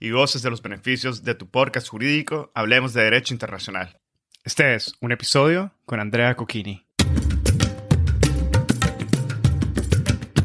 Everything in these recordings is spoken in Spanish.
y goces de los beneficios de tu podcast jurídico Hablemos de Derecho Internacional. Este es un episodio con Andrea Cocchini.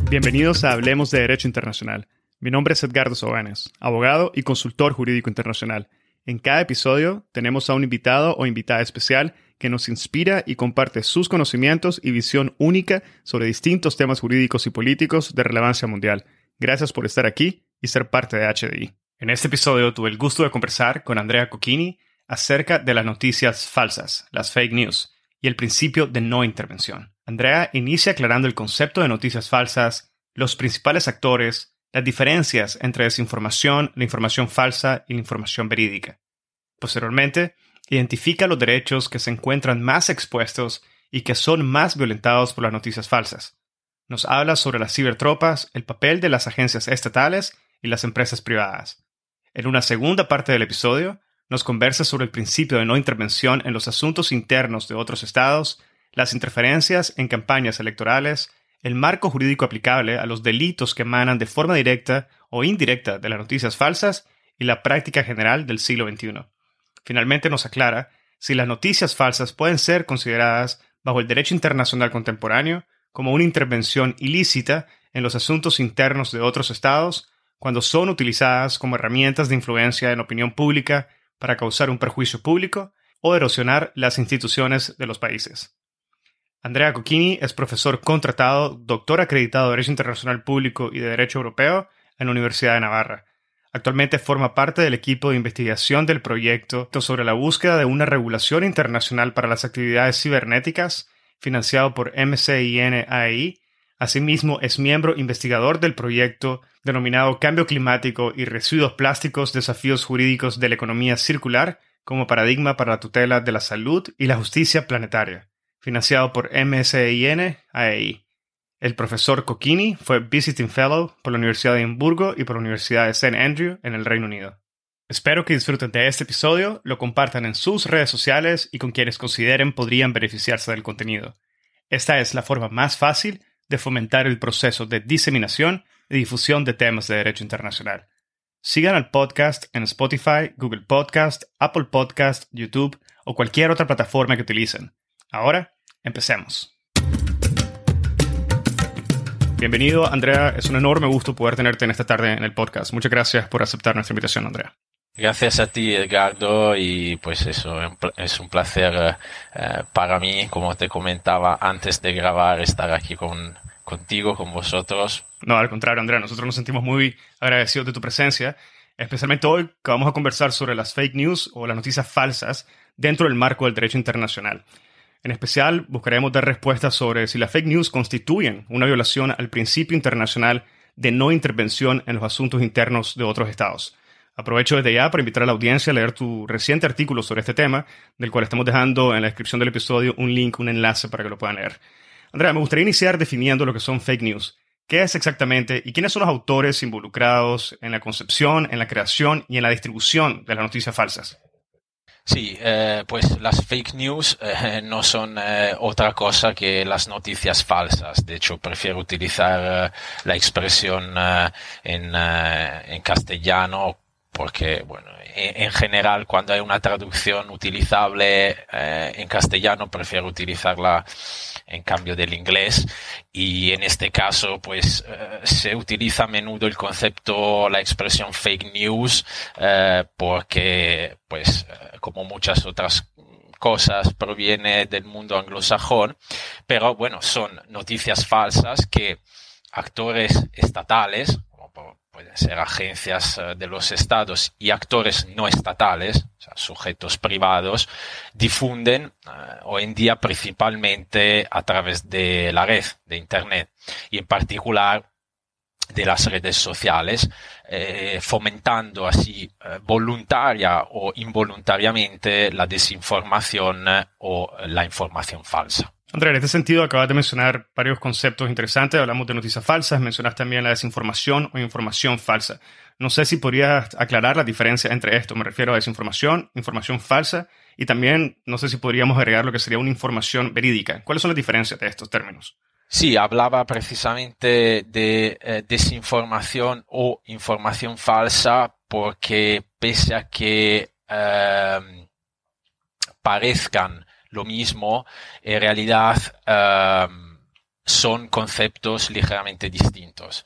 Bienvenidos a Hablemos de Derecho Internacional. Mi nombre es Edgardo Sobanes, abogado y consultor jurídico internacional. En cada episodio tenemos a un invitado o invitada especial que nos inspira y comparte sus conocimientos y visión única sobre distintos temas jurídicos y políticos de relevancia mundial. Gracias por estar aquí y ser parte de HDI. En este episodio tuve el gusto de conversar con Andrea Cocchini acerca de las noticias falsas, las fake news, y el principio de no intervención. Andrea inicia aclarando el concepto de noticias falsas, los principales actores, las diferencias entre desinformación, la información falsa y la información verídica. Posteriormente, identifica los derechos que se encuentran más expuestos y que son más violentados por las noticias falsas. Nos habla sobre las cibertropas, el papel de las agencias estatales y las empresas privadas. En una segunda parte del episodio, nos conversa sobre el principio de no intervención en los asuntos internos de otros estados, las interferencias en campañas electorales, el marco jurídico aplicable a los delitos que emanan de forma directa o indirecta de las noticias falsas y la práctica general del siglo XXI. Finalmente nos aclara si las noticias falsas pueden ser consideradas bajo el derecho internacional contemporáneo como una intervención ilícita en los asuntos internos de otros estados cuando son utilizadas como herramientas de influencia en opinión pública para causar un perjuicio público o erosionar las instituciones de los países. Andrea Cocchini es profesor contratado, doctor acreditado de Derecho Internacional Público y de Derecho Europeo en la Universidad de Navarra. Actualmente forma parte del equipo de investigación del proyecto sobre la búsqueda de una regulación internacional para las actividades cibernéticas, financiado por MCIN-AEI, Asimismo, es miembro investigador del proyecto denominado Cambio Climático y Residuos Plásticos, Desafíos Jurídicos de la Economía Circular como paradigma para la tutela de la salud y la justicia planetaria, financiado por MSIN AEI. El profesor Cocchini fue Visiting Fellow por la Universidad de Edimburgo y por la Universidad de St. Andrew en el Reino Unido. Espero que disfruten de este episodio, lo compartan en sus redes sociales y con quienes consideren podrían beneficiarse del contenido. Esta es la forma más fácil de fomentar el proceso de diseminación y difusión de temas de derecho internacional. Sigan al podcast en Spotify, Google Podcast, Apple Podcast, YouTube o cualquier otra plataforma que utilicen. Ahora, empecemos. Bienvenido, Andrea. Es un enorme gusto poder tenerte en esta tarde en el podcast. Muchas gracias por aceptar nuestra invitación, Andrea. Gracias a ti, Edgardo, y pues eso, es un placer eh, para mí, como te comentaba antes de grabar, estar aquí con, contigo, con vosotros. No, al contrario, Andrea, nosotros nos sentimos muy agradecidos de tu presencia, especialmente hoy que vamos a conversar sobre las fake news o las noticias falsas dentro del marco del derecho internacional. En especial, buscaremos dar respuestas sobre si las fake news constituyen una violación al principio internacional de no intervención en los asuntos internos de otros estados. Aprovecho desde ya para invitar a la audiencia a leer tu reciente artículo sobre este tema, del cual estamos dejando en la descripción del episodio un link, un enlace para que lo puedan leer. Andrea, me gustaría iniciar definiendo lo que son fake news. ¿Qué es exactamente y quiénes son los autores involucrados en la concepción, en la creación y en la distribución de las noticias falsas? Sí, eh, pues las fake news eh, no son eh, otra cosa que las noticias falsas. De hecho, prefiero utilizar la expresión en, en castellano porque, bueno, en, general, cuando hay una traducción utilizable eh, en castellano, prefiero utilizarla en cambio del inglés. Y en este caso, pues, eh, se utiliza a menudo el concepto, la expresión fake news, eh, porque, pues, como muchas otras cosas proviene del mundo anglosajón, pero bueno, son noticias falsas que actores estatales, como pueden ser agencias eh, de los estados y actores no estatales, o sea, sujetos privados, difunden eh, hoy en día principalmente a través de la red, de Internet, y en particular de las redes sociales, eh, fomentando así voluntaria o involuntariamente la desinformación o la información falsa. Andrea, en este sentido acabas de mencionar varios conceptos interesantes. Hablamos de noticias falsas, mencionaste también la desinformación o información falsa. No sé si podrías aclarar la diferencia entre esto. Me refiero a desinformación, información falsa y también no sé si podríamos agregar lo que sería una información verídica. ¿Cuáles son las diferencias de estos términos? Sí, hablaba precisamente de eh, desinformación o información falsa porque pese a que em, parezcan lo mismo, en realidad em, son conceptos ligeramente distintos.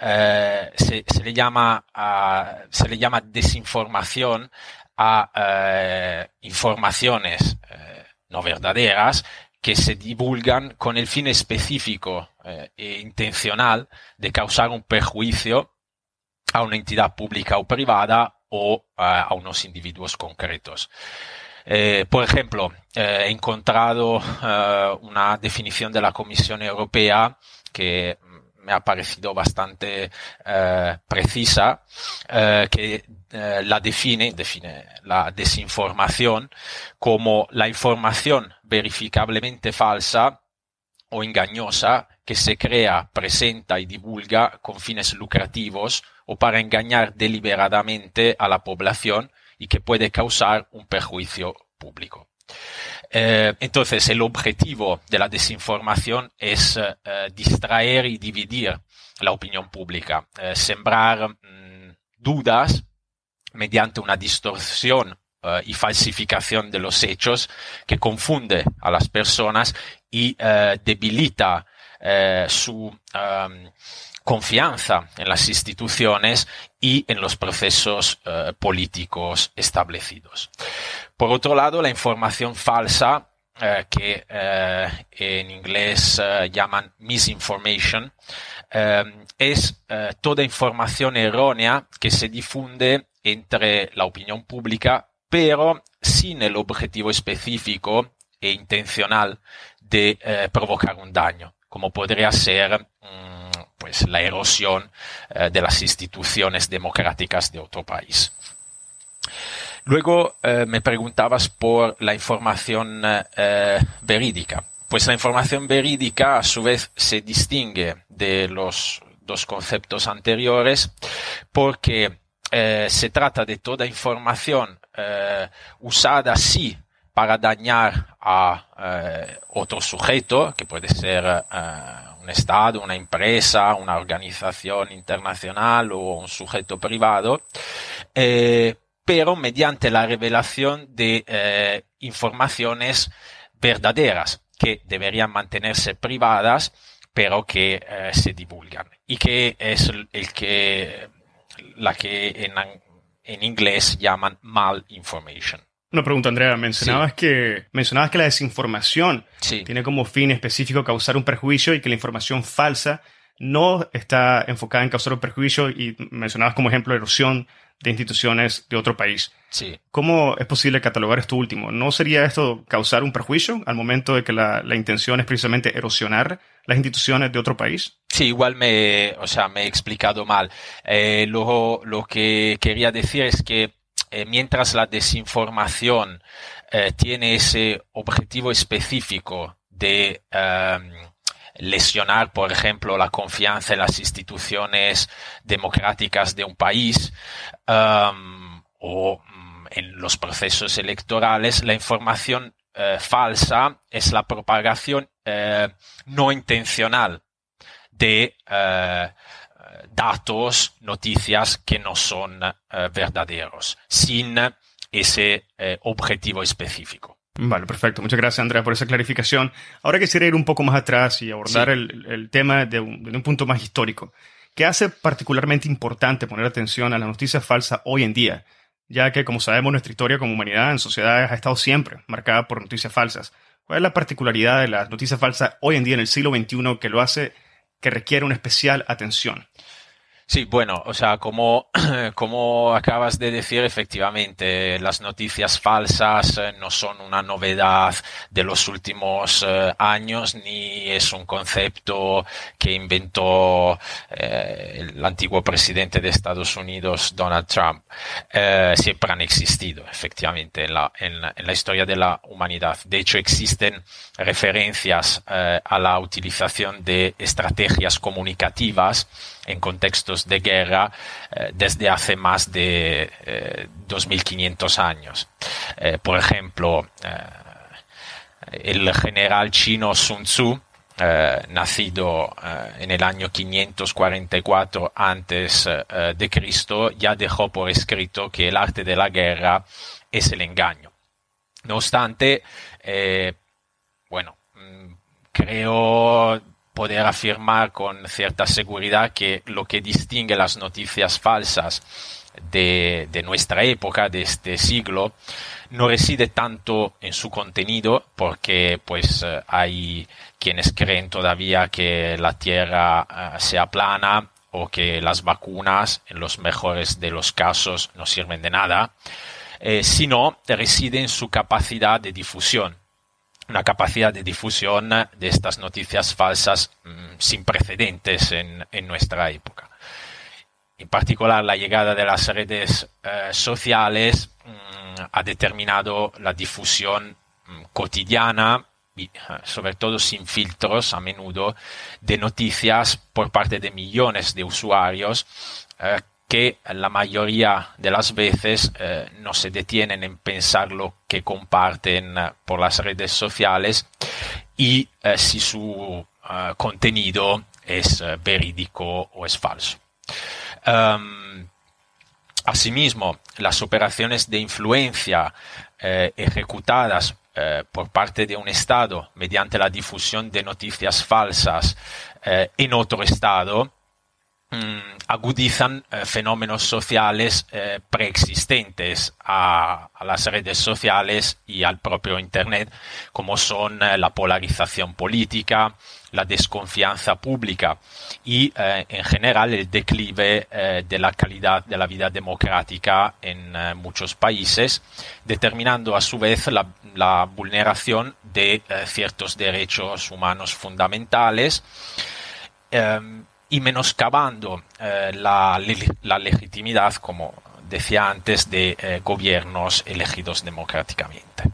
Eh, se, le llama, se le llama desinformación a eh, informaciones no verdaderas que se divulgan con el fin específico eh, e intencional de causar un perjuicio a una entidad pública o privada o eh, a unos individuos concretos. Eh, por ejemplo, he encontrado una definición de la Comisión Europea que me ha parecido bastante eh, precisa, eh, que eh, la define, define la desinformación como la información verificablemente falsa o engañosa que se crea, presenta y divulga con fines lucrativos o para engañar deliberadamente a la población y que puede causar un perjuicio público. Eh, entonces, el objetivo de la desinformación es eh, distraer y dividir la opinión pública, eh, sembrar mm, dudas mediante una distorsión y falsificación de los hechos que confunde a las personas y debilita su confianza en las instituciones y en los procesos políticos establecidos. Por otro lado, la información falsa, eh, que eh, en inglés eh, llaman misinformation, es toda información errónea que se difunde entre la opinión pública, pero sin el objetivo específico e intencional de provocar un daño, como podría ser mm, pues, la erosión de las instituciones democráticas de otro país. Luego eh, me preguntabas por la información eh, verídica. Pues la información verídica a su vez se distingue de los dos conceptos anteriores porque eh, se trata de toda información usada sí para dañar a otro sujeto, que puede ser un Estado, una empresa, una organización internacional o un sujeto privado, pero mediante la revelación de eh, informaciones verdaderas que deberían mantenerse privadas, pero que eh, se divulgan. Y que es el que, la que en, en inglés llaman malinformation. Una pregunta, Andrea. Mencionabas, que, mencionabas que la desinformación tiene como fin específico causar un perjuicio y que la información falsa no está enfocada en causar un perjuicio y mencionabas como ejemplo erosión de instituciones de otro país. Sí. ¿Cómo es posible catalogar esto último? ¿No sería esto causar un perjuicio al momento de que la, intención es precisamente erosionar las instituciones de otro país? Sí, igual me, o sea, me he explicado mal. Eh, lo, lo, que quería decir es que eh, mientras la desinformación eh, tiene ese objetivo específico de em, lesionar, por ejemplo, la confianza en las instituciones democráticas de un país um, o mm, en los procesos electorales, la información eh, falsa es la propagación no intencional de datos, noticias que no son verdaderos, sin ese objetivo específico. Vale, perfecto. Muchas gracias, Andrea, por esa clarificación. Ahora quisiera ir un poco más atrás y abordar el, tema de un, de un, punto más histórico. ¿Qué hace particularmente importante poner atención a la noticia falsa hoy en día? ya que, como sabemos, nuestra historia como humanidad en sociedades ha estado siempre marcada por noticias falsas. ¿Cuál es la particularidad de las noticias falsas hoy en día en el siglo XXI que lo hace que requiere una especial atención? Sí, bueno, o sea, como, como acabas de decir, efectivamente, las noticias falsas eh, no son una novedad de los últimos eh, años, ni es un concepto que inventó eh, el antiguo presidente de Estados Unidos, Donald Trump. siempre han existido, efectivamente, en la, en, en la historia de la humanidad. De hecho, existen referencias a la utilización de estrategias comunicativas en contextos de guerra eh, desde hace más de 2.500 eh, años. Eh, por ejemplo, el general chino Sun Tzu, nacido en el año 544 antes de Cristo, ya dejó por escrito que el arte de la guerra es el engaño. No obstante, bueno, mm, creo poder afirmar con cierta seguridad que lo que distingue las noticias falsas de, nuestra época, de este siglo, no reside tanto en su contenido, porque pues eh, hay quienes creen todavía que la Tierra eh, sea plana o que las vacunas, en los mejores de los casos, no sirven de nada, eh, sino reside en su capacidad de difusión una capacidad de difusión de estas noticias falsas mm, sin precedentes en, nuestra época. En particular, la llegada de las redes eh, sociales mm, ha determinado la difusión mm, cotidiana y eh, sobre todo sin filtros a menudo de noticias por parte de millones de usuarios eh, que la mayoría de las veces eh, no se detienen en pensar lo que comparten eh, por las redes sociales y eh, si su contenido es verídico o es falso. Em, asimismo, las operaciones de influencia ejecutadas por parte de un Estado mediante la difusión de noticias falsas en otro Estado agudizan eh, fenómenos sociales eh, preexistentes a, las redes sociales y al propio Internet, como son eh, la polarización política, la desconfianza pública y, en general, el declive de la calidad de la vida democrática en muchos países, determinando a su vez la, la vulneración de ciertos derechos humanos fundamentales. Em, y menoscabando eh, la, la, legitimidad, como decía antes, de eh, gobiernos elegidos democráticamente.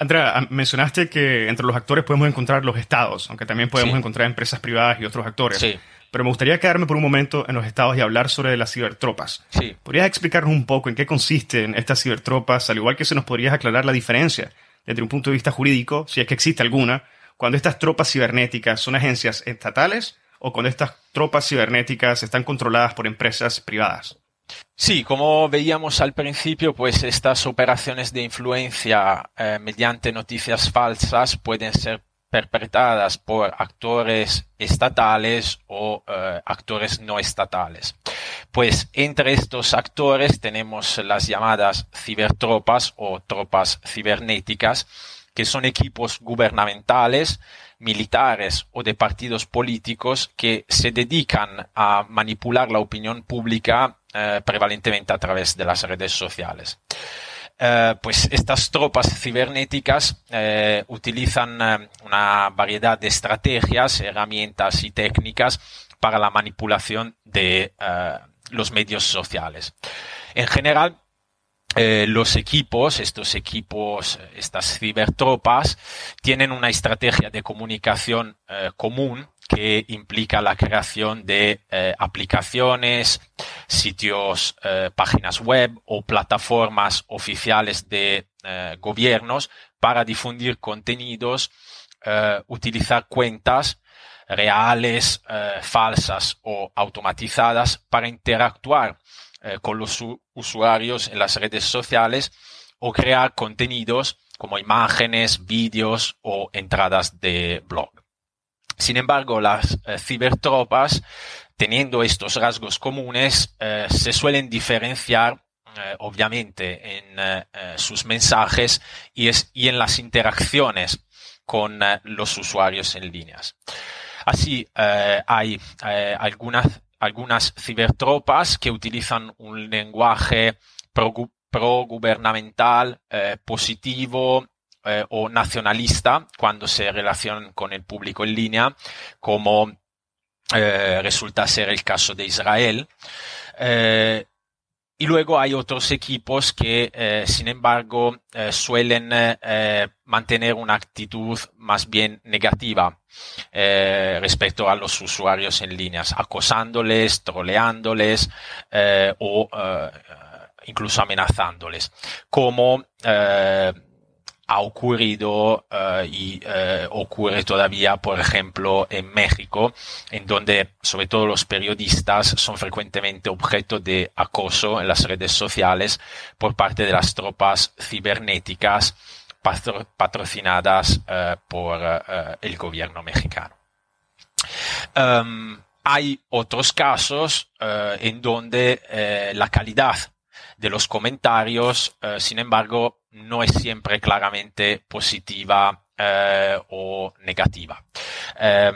Andrea, mencionaste que entre los actores podemos encontrar los estados, aunque también podemos encontrar empresas privadas y otros actores. Sí. Pero me gustaría quedarme por un momento en los estados y hablar sobre las cibertropas. Sí. ¿Podrías explicarnos un poco en qué consisten estas cibertropas, al igual que se nos podrías aclarar la diferencia desde un punto de vista jurídico, si es que existe alguna, cuando estas tropas cibernéticas son agencias estatales o cuando estas tropas cibernéticas están controladas por empresas privadas. Sí, como veíamos al principio, pues estas operaciones de influencia eh, mediante noticias falsas pueden ser perpetradas por actores estatales o eh, actores no estatales. Pues entre estos actores tenemos las llamadas cibertropas o tropas cibernéticas, que son equipos gubernamentales militares o de partidos políticos que se dedican a manipular la opinión pública eh, prevalentemente a través de las redes sociales. Eh, pues estas tropas cibernéticas eh, utilizan una variedad de estrategias, herramientas y técnicas para la manipulación de los medios sociales. En general, eh, los equipos, estos equipos, estas cibertropas, tienen una estrategia de comunicación eh, común que implica la creación de eh, aplicaciones, sitios, páginas web o plataformas oficiales de gobiernos para difundir contenidos, utilizar cuentas reales, falsas o automatizadas para interactuar eh, con los usuarios en las redes sociales o crear contenidos como imágenes, vídeos o entradas de blog. Sin embargo, las eh, cibertropas, teniendo estos rasgos comunes, eh, se suelen diferenciar obviamente en sus mensajes y, es, y en las interacciones con los usuarios en líneas. Así, hay algunas, algunas cibertropas que utilizan un lenguaje pro-gubernamental, positivo, eh, o nacionalista cuando se relacionan con el público en línea, como eh, resulta ser el caso de Israel. Eh, y luego hay otros equipos que, sin embargo, suelen mantener una actitud más bien negativa respecto a los usuarios en líneas, acosándoles, troleándoles o incluso amenazándoles, como ha ocurrido uh, y uh, ocurre todavía, por ejemplo, en México, en donde sobre todo los periodistas son frecuentemente objeto de acoso en las redes sociales por parte de las tropas cibernéticas patro patrocinadas uh, por el gobierno mexicano. Um, hay otros casos en donde la calidad de los comentarios, sin embargo, no es siempre claramente positiva eh, o negativa. Em,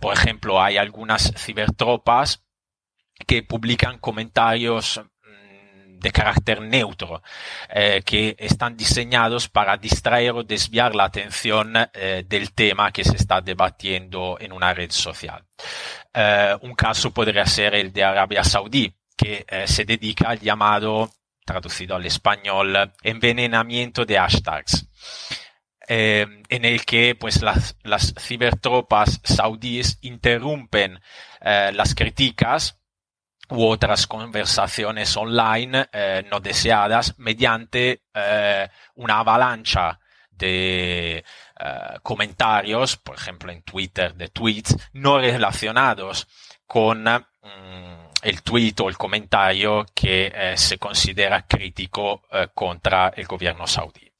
por ejemplo, hay algunas cibertropas que publican comentarios mm, de carácter neutro, eh, que están diseñados para distraer o desviar la atención eh, del tema que se está debatiendo en una red social. un caso podría ser el de Arabia Saudí, que se dedica al llamado traducido al español, envenenamiento de hashtags. Eh, en el que pues las, las cibertropas saudíes interrumpen eh, las críticas u otras conversaciones online eh, no deseadas mediante una avalancha de comentarios, por ejemplo en Twitter, de tweets no relacionados con mm, el tweet o el comentario que eh, considera crítico eh, contra el gobierno saudí.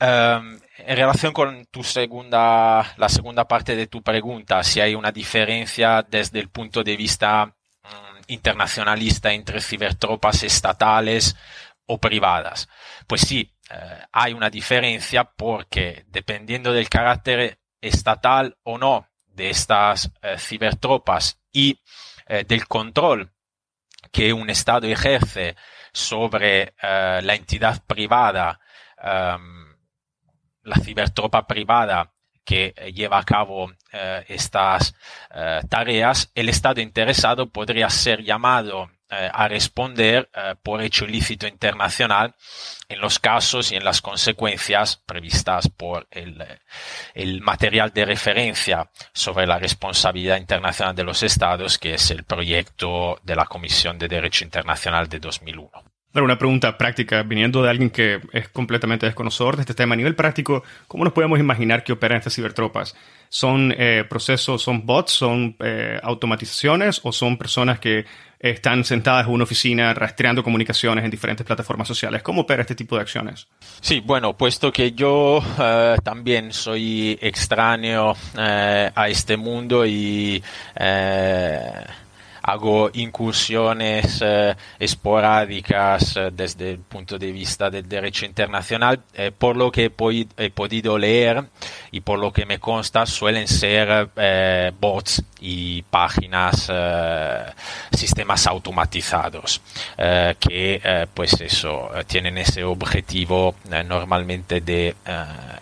Um, en relación con tu segunda, la segunda parte de tu pregunta, si hay una diferencia desde el punto de vista um, internacionalista entre cibertropas estatales o privadas. Pues sí, uh, hay una diferencia porque dependiendo del carácter estatal o no de estas uh, cibertropas y eh, del control que un Estado ejerce sobre eh, la entidad privada, em, la cibertropa privada que lleva a cabo eh, estas tareas, el Estado interesado podría ser llamado eh, a responder eh, por hecho ilícito internacional en los casos y en las consecuencias previstas por el, eh, el, material de referencia sobre la responsabilidad internacional de los estados, que es el proyecto de la Comisión de Derecho Internacional de 2001. Una pregunta práctica, viniendo de alguien que es completamente desconocedor de este tema. A nivel práctico, ¿cómo nos podemos imaginar que operan estas cibertropas? ¿Son eh, procesos, son bots, son eh, automatizaciones o son personas que están sentadas en una oficina rastreando comunicaciones en diferentes plataformas sociales? ¿Cómo opera este tipo de acciones? Sí, bueno, puesto que yo eh, también soy extraño a este mundo y hago incursiones eh, esporádicas eh, desde el punto de vista del derecho internacional, eh, por lo que he, podido leer y por lo que me consta suelen ser bots y páginas, sistemas automatizados que pues eso tienen ese objetivo normalmente de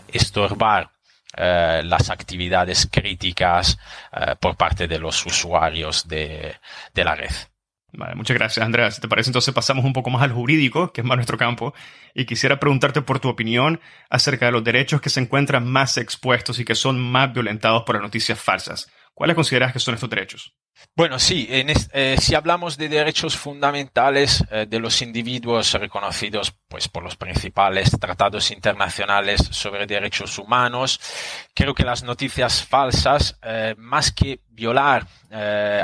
estorbar eh, las actividades críticas eh, por parte de los usuarios de, de la red. Vale, muchas gracias, Andrea. Si te parece, entonces pasamos un poco más al jurídico, que es más nuestro campo, y quisiera preguntarte por tu opinión acerca de los derechos que se encuentran más expuestos y que son más violentados por las noticias falsas. ¿Cuáles consideras que son estos derechos? Bueno, sí, eh, si hablamos de derechos fundamentales eh, de los individuos reconocidos pues, por los principales tratados internacionales sobre derechos humanos, creo que las noticias falsas, eh, más que violar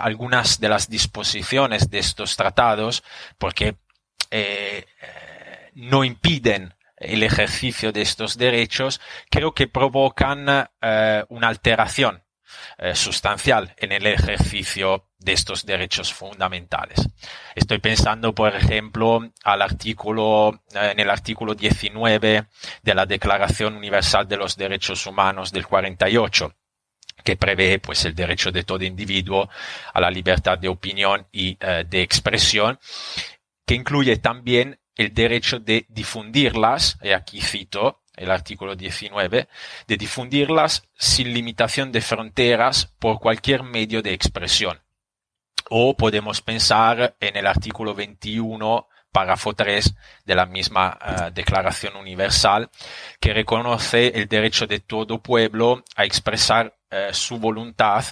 algunas de las disposiciones de estos tratados, porque no impiden el ejercicio de estos derechos, creo que provocan una alteración eh, sustancial en el ejercicio de estos derechos fundamentales. Estoy pensando, por ejemplo, al artículo, eh, en el artículo 19 de la Declaración Universal de los Derechos Humanos del 48, que prevé pues el derecho de todo individuo a la libertad de opinión y eh, de expresión, que incluye también el derecho de difundirlas, y aquí cito el artículo 19, de difundirlas sin limitación de fronteras por cualquier medio de expresión. O podemos pensar en el artículo 21, párrafo 3 de la misma uh, Declaración Universal, que reconoce el derecho de todo pueblo a expresar uh, su voluntad,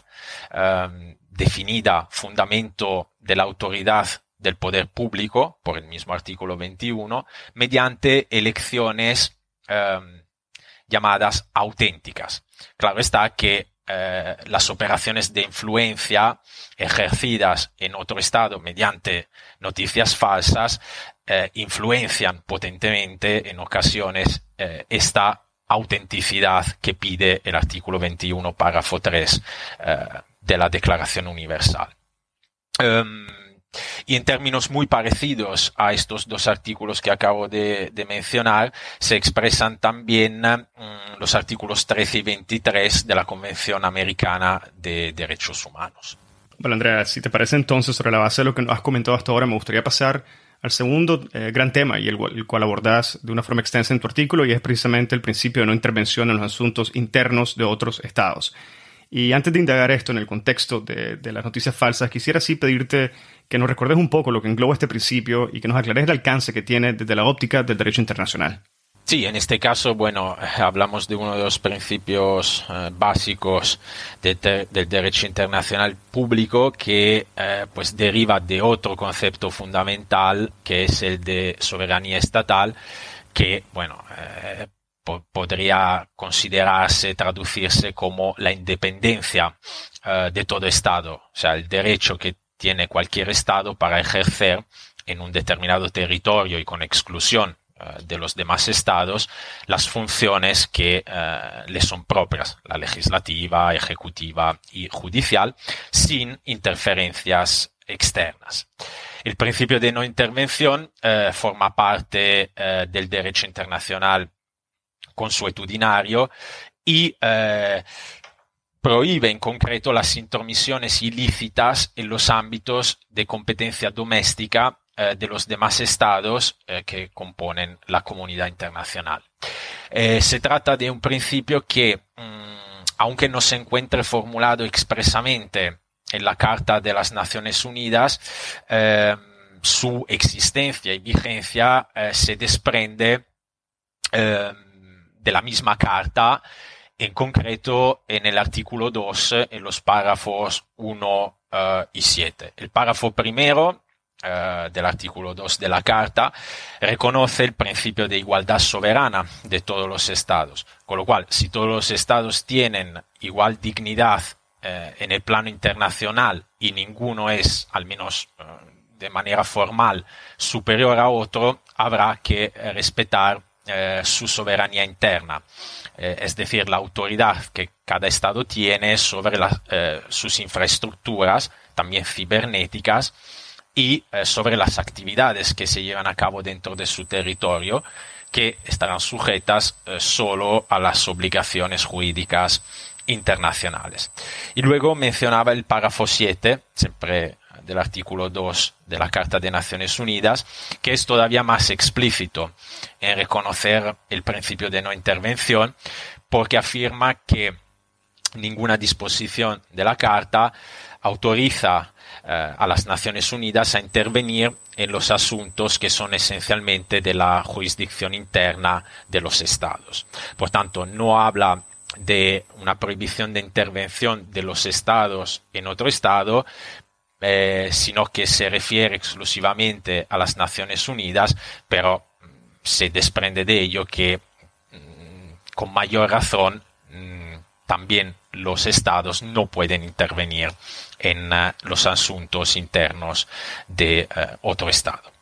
um, definida fundamento de la autoridad del poder público, por el mismo artículo 21, mediante elecciones um, llamadas auténticas. Claro está que eh, las operaciones de influencia ejercidas en otro Estado mediante noticias falsas eh, influencian potentemente en ocasiones eh, esta autenticidad que pide el artículo 21, párrafo 3 de la Declaración Universal. Um, y en términos muy parecidos a estos dos artículos que acabo de, mencionar, se expresan también mm, los artículos 13 y 23 de la Convención Americana de Derechos Humanos. Bueno, Andrea, si te parece entonces, sobre la base de lo que has comentado hasta ahora, me gustaría pasar al segundo eh, gran tema y el, el, cual abordas de una forma extensa en tu artículo y es precisamente el principio de no intervención en los asuntos internos de otros estados. Y antes de indagar esto en el contexto de, de las noticias falsas, quisiera sí pedirte que nos recordes un poco lo que engloba este principio y que nos aclares el alcance que tiene desde la óptica del derecho internacional. Sí, en este caso, bueno, hablamos de uno de los principios eh, básicos de del derecho internacional público que eh, pues deriva de otro concepto fundamental que es el de soberanía estatal que, bueno, eh, podría considerarse, traducirse como la independencia uh, de todo Estado, o sea, el derecho que tiene cualquier Estado para ejercer en un determinado territorio y con exclusión uh, de los demás Estados las funciones que uh, le son propias, la legislativa, ejecutiva y judicial, sin interferencias externas. El principio de no intervención forma parte del derecho internacional consuetudinario y eh, prohíbe en concreto las intromisiones ilícitas en los ámbitos de competencia doméstica eh, de los demás estados eh, que componen la comunidad internacional. Eh, se trata de un principio que, mmm, aunque no se encuentre formulado expresamente en la Carta de las Naciones Unidas, su existencia y vigencia se desprende de la misma carta, en concreto en el artículo 2, en los párrafos 1 uh, eh, y 7. El párrafo primero uh, del artículo 2 de la carta reconoce el principio de igualdad soberana de todos los estados, con lo cual, si todos los estados tienen igual dignidad uh, en el plano internacional y ninguno es, al menos de manera formal, superior a otro, habrá que respetar eh, su soberanía interna, eh, es decir, la autoridad que cada Estado tiene sobre eh, sus infraestructuras, también cibernéticas, y sobre las actividades que se llevan a cabo dentro de su territorio, que estarán sujetas solo a las obligaciones jurídicas internacionales. Y luego mencionaba el párrafo 7, siempre del artículo 2 de la Carta de Naciones Unidas, que es todavía más explícito en reconocer el principio de no intervención, porque afirma que ninguna disposición de la Carta autoriza eh, a las Naciones Unidas a intervenir en los asuntos que son esencialmente de la jurisdicción interna de los Estados. Por tanto, no habla de una prohibición de intervención de los estados en otro estado, eh, sino que se refiere exclusivamente a las Naciones Unidas, pero mm, se desprende de ello que mm, con mayor razón mm, también los estados no pueden intervenir en uh, los asuntos internos de uh, otro estado.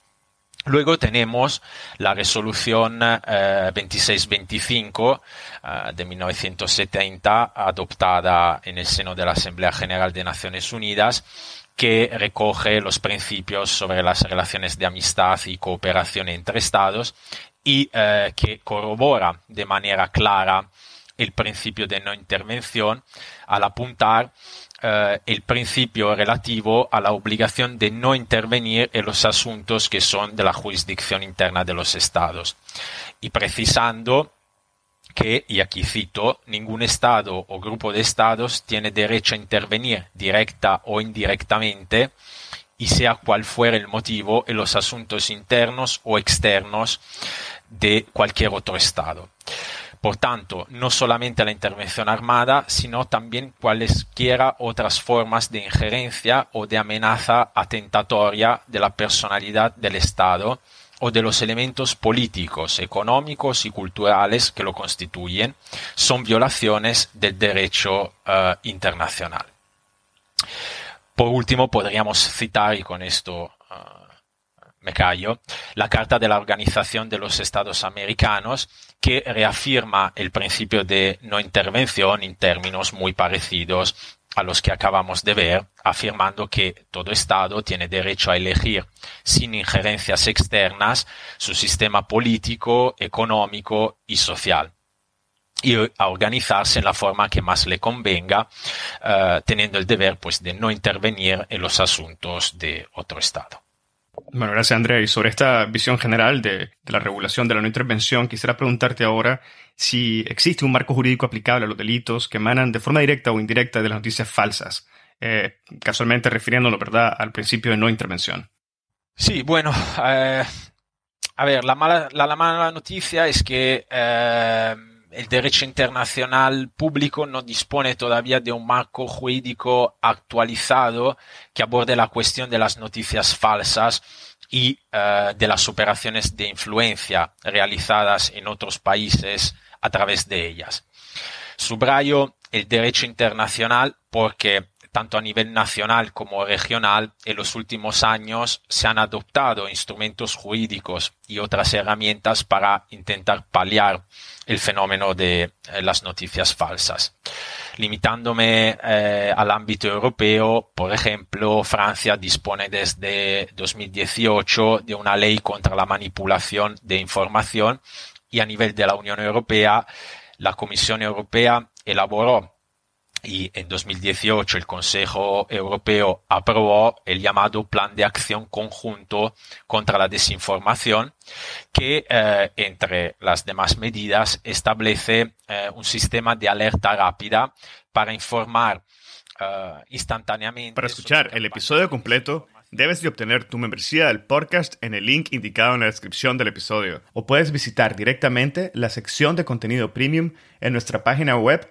Luego tenemos la resolución 2625 eh, eh, de 1970 adoptada en el seno de la Asamblea General de Naciones Unidas que recoge los principios sobre las relaciones de amistad y cooperación entre Estados y eh, que corrobora de manera clara el principio de no intervención al apuntar eh, el principio relativo a la obligación de no intervenir en los asuntos que son de la jurisdicción interna de los estados. Y precisando que, y aquí cito, ningún Estado o grupo de Estados tiene derecho a intervenir directa o indirectamente y sea cual fuera el motivo en los asuntos internos o externos de cualquier otro Estado. Por tanto, no solamente la intervención armada, sino también cualesquiera otras formas de injerencia o de amenaza atentatoria de la personalidad del Estado o de los elementos políticos, económicos y culturales que lo constituyen, son violaciones del derecho uh, internacional. Por último, podríamos citar, y con esto uh, me callo, la Carta de la Organización de los Estados Americanos, que reafirma el principio de no intervención en términos muy parecidos a los que acabamos de ver, afirmando que todo Estado tiene derecho a elegir sin injerencias externas su sistema político, económico y social y a organizarse en la forma que más le convenga, uh, teniendo el deber pues, de no intervenir en los asuntos de otro Estado. Bueno, gracias Andrea. Y sobre esta visión general de, la regulación de la no intervención, quisiera preguntarte ahora si existe un marco jurídico aplicable a los delitos que emanan de forma directa o indirecta de las noticias falsas, eh, casualmente refiriéndolo, ¿verdad?, al principio de no intervención. Sí, bueno, eh, a ver, la mala, la, la, mala noticia es que eh, el derecho internacional público no dispone todavía de un marco jurídico actualizado que aborde la cuestión de las noticias falsas y uh, de las operaciones de influencia realizadas en otros países a través de ellas. Subrayo el derecho internacional porque tanto a nivel nacional como regional, en los últimos años se han adoptado instrumentos jurídicos y otras herramientas para intentar paliar el fenómeno de eh, las noticias falsas. Limitándome eh, al ámbito europeo, por ejemplo, Francia dispone desde 2018 de una ley contra la manipulación de información y a nivel de la Unión Europea, la Comisión Europea elaboró y en 2018 el Consejo Europeo aprobó el llamado Plan de Acción Conjunto contra la Desinformación, que eh, entre las demás medidas establece eh, un sistema de alerta rápida para informar eh, instantáneamente. Para escuchar el episodio completo, debes de obtener tu membresía del podcast en el link indicado en la descripción del episodio, o puedes visitar directamente la sección de contenido premium en nuestra página web